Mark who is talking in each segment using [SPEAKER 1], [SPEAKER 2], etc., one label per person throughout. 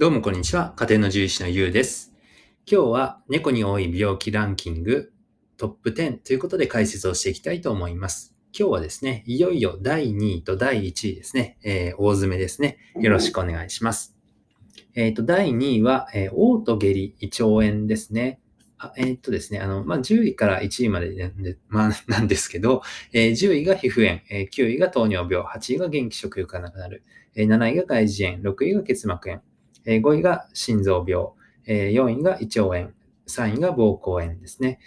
[SPEAKER 1] どうもこんにちは。家庭の獣医師のゆうです。今日は猫に多い病気ランキングトップ10ということで解説をしていきたいと思います。今日はですね、いよいよ第2位と第1位ですね、えー大詰めですね。よろしくお願いします。えっ、と、第2位は、えー、嘔吐下痢胃腸炎ですね。あえっ、とですね、あの、まあ、10位から1位までなんで、まあ、なんですけど、えー10位が皮膚炎、えー9位が糖尿病、8位が元気食欲がなくなる、えー7位が外耳炎、6位が結膜炎、えー5位が心臓病、えー4位が胃腸炎、3位が膀胱炎ですね。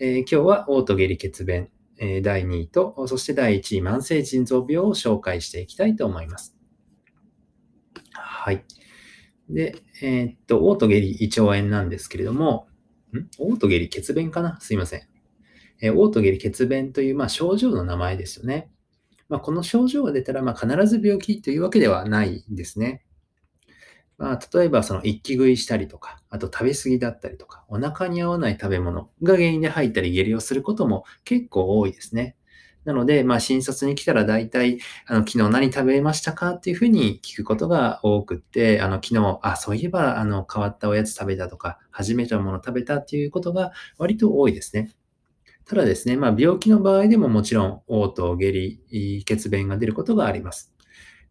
[SPEAKER 1] えー今日は嘔吐下痢血便、え第2位と、そして第1位慢性腎臓病を紹介していきたいと思います。はい。で、えーっと、嘔吐下痢胃腸炎なんですけれども、ん？嘔吐下痢血便かな？すいません。えー嘔吐下痢血便という、まあ、症状の名前ですよね。まあ、この症状が出たら、まあ、必ず病気というわけではないんですね。まあ、例えば、その一気食いしたりとか、あと食べ過ぎだったりとか、お腹に合わない食べ物が原因で吐いたり下痢をすることも結構多いですね。なので、まあ、診察に来たら大体、あの、昨日何食べましたか？っていうふうに聞くことが多くって、あの、昨日、あ、そういえば、あの、変わったおやつ食べたとか、初めてのもの食べたっていうことが割と多いですね。ただですね、まあ、病気の場合でももちろん、嘔吐、下痢、血便が出ることがあります。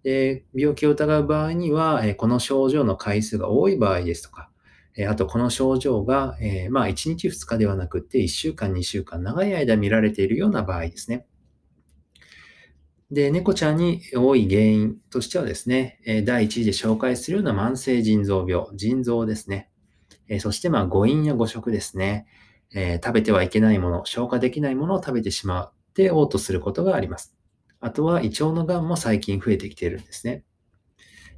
[SPEAKER 1] で病気を疑う場合には、えこの症状の回数が多い場合ですとか、えあとこの症状が、えまあ、1日2日ではなくって1週間、2週間、長い間見られているような場合ですね。で、猫ちゃんに多い原因としてはですね、え第1位で紹介するような慢性腎臓病、腎臓ですね。えそして、まあ、誤飲や誤食ですね。え食べてはいけないもの、消化できないものを食べてしまって嘔吐することがあります。あとは胃腸のがんも最近増えてきているんですね。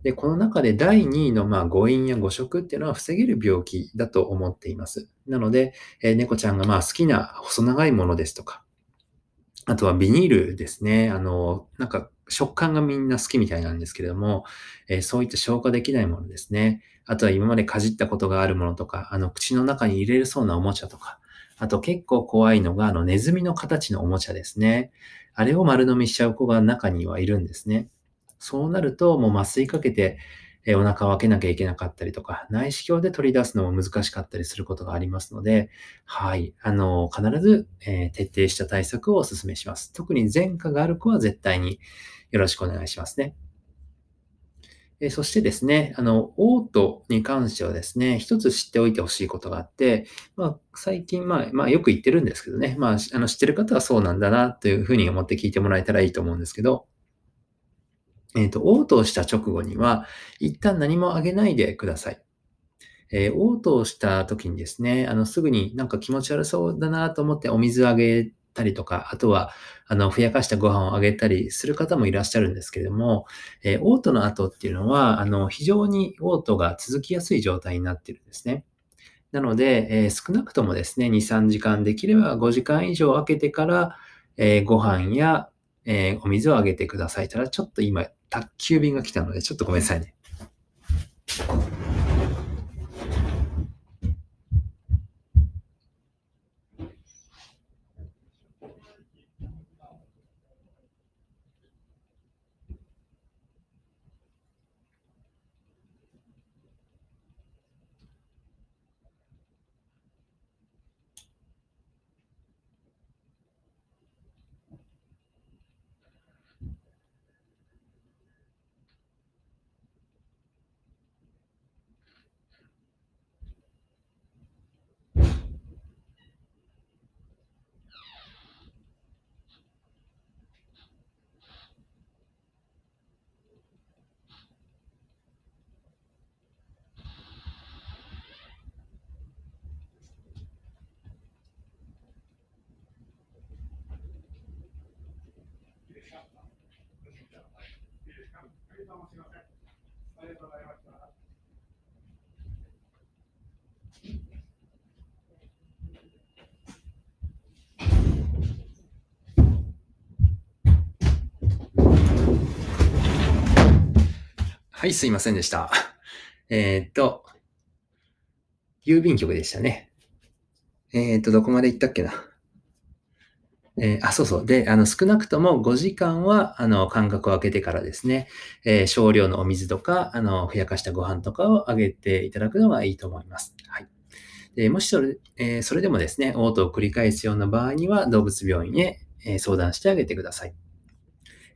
[SPEAKER 1] で、この中で第2位のまあ誤飲や誤食っていうのは防げる病気だと思っています。なので、えー猫ちゃんがまあ好きな細長いものですとか、あとはビニールですね。あの、なんか食感がみんな好きみたいなんですけれども、えーそういった消化できないものですね。あとは今までかじったことがあるものとか、あの口の中に入れるそうなおもちゃとか、あと結構怖いのがあのネズミの形のおもちゃですね。あれを丸飲みしちゃう子が中にはいるんですね。そうなると、もう麻酔かけて、えお腹を開けなきゃいけなかったりとか、内視鏡で取り出すのも難しかったりすることがありますので、はい、あの、必ず、えー徹底した対策をお勧めします。特に前科がある子は絶対によろしくお願いしますね。えそしてですね、あの、嘔吐に関してはですね、一つ知っておいてほしいことがあって、まあ、最近、まあ、まあ、よく言ってるんですけどね、まあ、あの、知ってる方はそうなんだな、というふうに思って聞いてもらえたらいいと思うんですけど、えっ、と、嘔吐をした直後には、一旦何もあげないでください。えー嘔吐をした時にですね、あの、すぐになんか気持ち悪そうだなと思ってお水あげたりとか、あとは、あの、ふやかしたご飯をあげたりする方もいらっしゃるんですけれども、えー嘔吐の後っていうのは、あの、非常に嘔吐が続きやすい状態になっているんですね。なので、えー少なくともですね、2、3時間できれば5時間以上空けてから、えーご飯や、えーお水をあげてください。ただ、ちょっと今、宅急便が来たので、ちょっとごめんなさいね。はい、すいませんでした。えーっと、郵便局でしたね。えーっと、どこまで行ったっけな。えーあ、そうそう。で、あの、少なくとも5時間は、あの、間隔を空けてからですね、えー少量のお水とか、あの、ふやかしたご飯とかをあげていただくのがいいと思います。はい。でもしそれ、えーそれでもですね、嘔吐を繰り返すような場合には、動物病院へ、え相談してあげてください。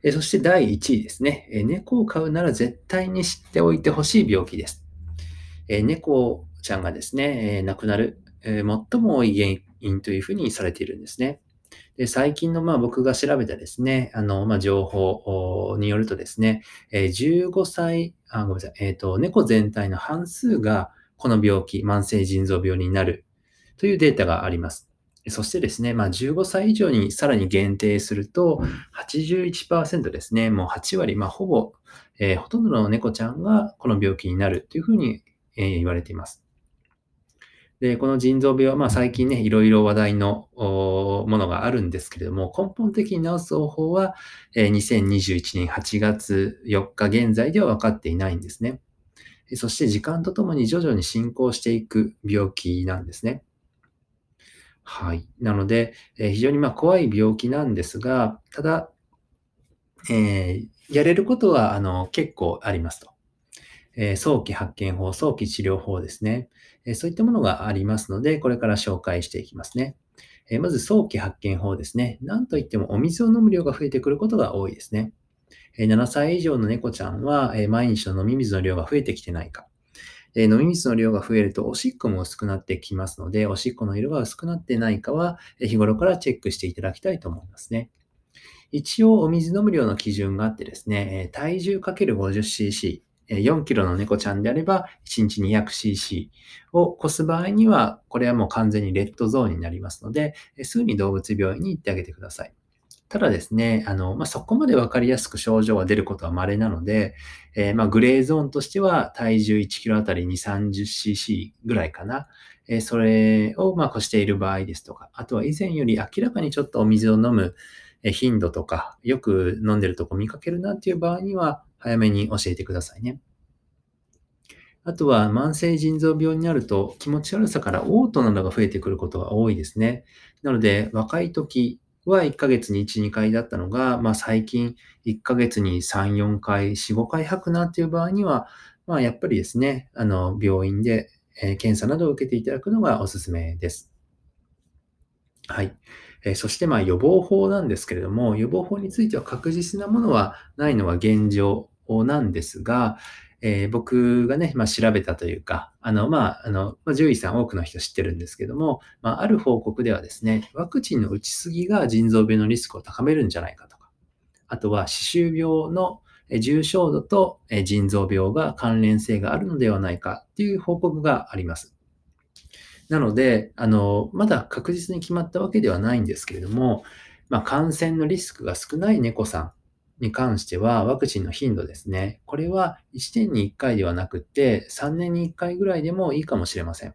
[SPEAKER 1] えそして第1位ですね、え猫を飼うなら絶対に知っておいてほしい病気です。え猫ちゃんがですね、え亡くなる、え最も多い原因というふうにされているんですね。で最近のまあ僕が調べたですね、あのまあ情報によるとですね、え15歳、あ、ごめんなさい、えっ、と、猫全体の半数がこの病気、慢性腎臓病になるというデータがあります。そしてですね、まあ、15歳以上にさらに限定すると、81%ですね、もう8割、まあ、ほぼ、えーほとんどの猫ちゃんがこの病気になるというふうに、えー言われています。で、この腎臓病は、まあ、最近ね、いろいろ話題のものがあるんですけれども、根本的に治す方法は、え2021年8月4日現在では分かっていないんですね。そして時間とともに徐々に進行していく病気なんですね。はい。なので、え非常にま怖い病気なんですが、ただ、えーやれることはあの結構ありますと。え早期発見法、早期治療法ですね、えそういったものがありますので、これから紹介していきますね。えまず早期発見法ですね。なんといってもお水を飲む量が増えてくることが多いですね。え7歳以上の猫ちゃんは、え毎日の飲み水の量が増えてきてないか。え飲み水の量が増えるとおしっこも薄くなってきますので、おしっこの色が薄くなってないかは、え日頃からチェックしていただきたいと思いますね。一応、お水飲む量の基準があってですね、体重 ×50cc、4キロの猫ちゃんであれば、1日 200cc を超す場合には、これはもう完全にレッドゾーンになりますので、すぐに動物病院に行ってあげてください。ただですね、あの、まあ、そこまでわかりやすく症状が出ることは稀なので、えーまあ、グレーゾーンとしては体重1キロあたり2、30cc ぐらいかな。えーそれをまあ越している場合ですとか、あとは以前より明らかにちょっとお水を飲む頻度とか、よく飲んでるとこ見かけるなっていう場合には、早めに教えてくださいね。あとは、慢性腎臓病になると気持ち悪さから嘔吐などが増えてくることが多いですね。なので、若い時は1ヶ月に1、2回だったのが、まあ最近1ヶ月に3、4回、4、5回吐くなっていう場合には、まあやっぱりですね、あの、病院で、検査などを受けていただくのがおすすめです。はい。えそしてまあ予防法なんですけれども、予防法については確実なものはないのが現状なんですが、えー僕がね、まあ、調べたというか、あの、まあ、あの、まあ、獣医さん多くの人知ってるんですけども、まあ、ある報告ではですね、ワクチンの打ちすぎが腎臓病のリスクを高めるんじゃないかとか、あとは歯周病の重症度と腎臓病が関連性があるのではないかっていう報告があります。なので、あの、まだ確実に決まったわけではないんですけれども、まあ、感染のリスクが少ない猫さんに関しては、ワクチンの頻度ですね。これは1年に1回ではなくて、3年に1回ぐらいでもいいかもしれません。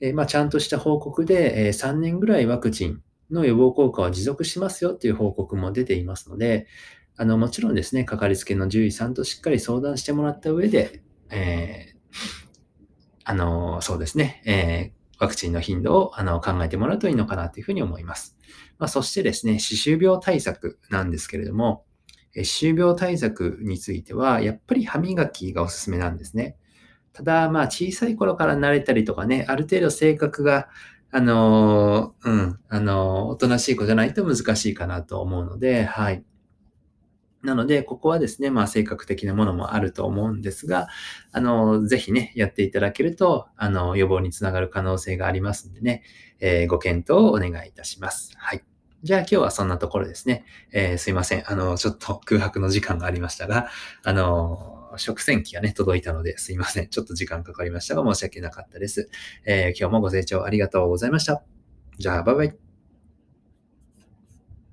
[SPEAKER 1] えまあ、ちゃんとした報告で、え3年ぐらいワクチンの予防効果は持続しますよっていう報告も出ていますので、あの、もちろんですね、かかりつけの獣医さんとしっかり相談してもらった上で、えーあの、そうですね、えーワクチンの頻度をあの考えてもらうといいのかなというふうに思います。まあ、そしてですね、歯周病対策なんですけれども、歯周病対策については、やっぱり歯磨きがおすすめなんですね。ただ、まあ、小さい頃から慣れたりとかね、ある程度性格が、あのーうん、あのーおとなしい子じゃないと難しいかなと思うので、はい。なので、ここはですね、まあ、性格的なものもあると思うんですが、あの、ぜひね、やっていただけると、あの、予防につながる可能性がありますんでね、えーご検討をお願いいたします。はい。じゃあ今日はそんなところですね。えーすいません。あの、ちょっと空白の時間がありましたが、あの、食洗機がね、届いたのですいません。ちょっと時間かかりましたが、申し訳なかったです。えー今日もご清聴ありがとうございました。じゃあ、バイバイ。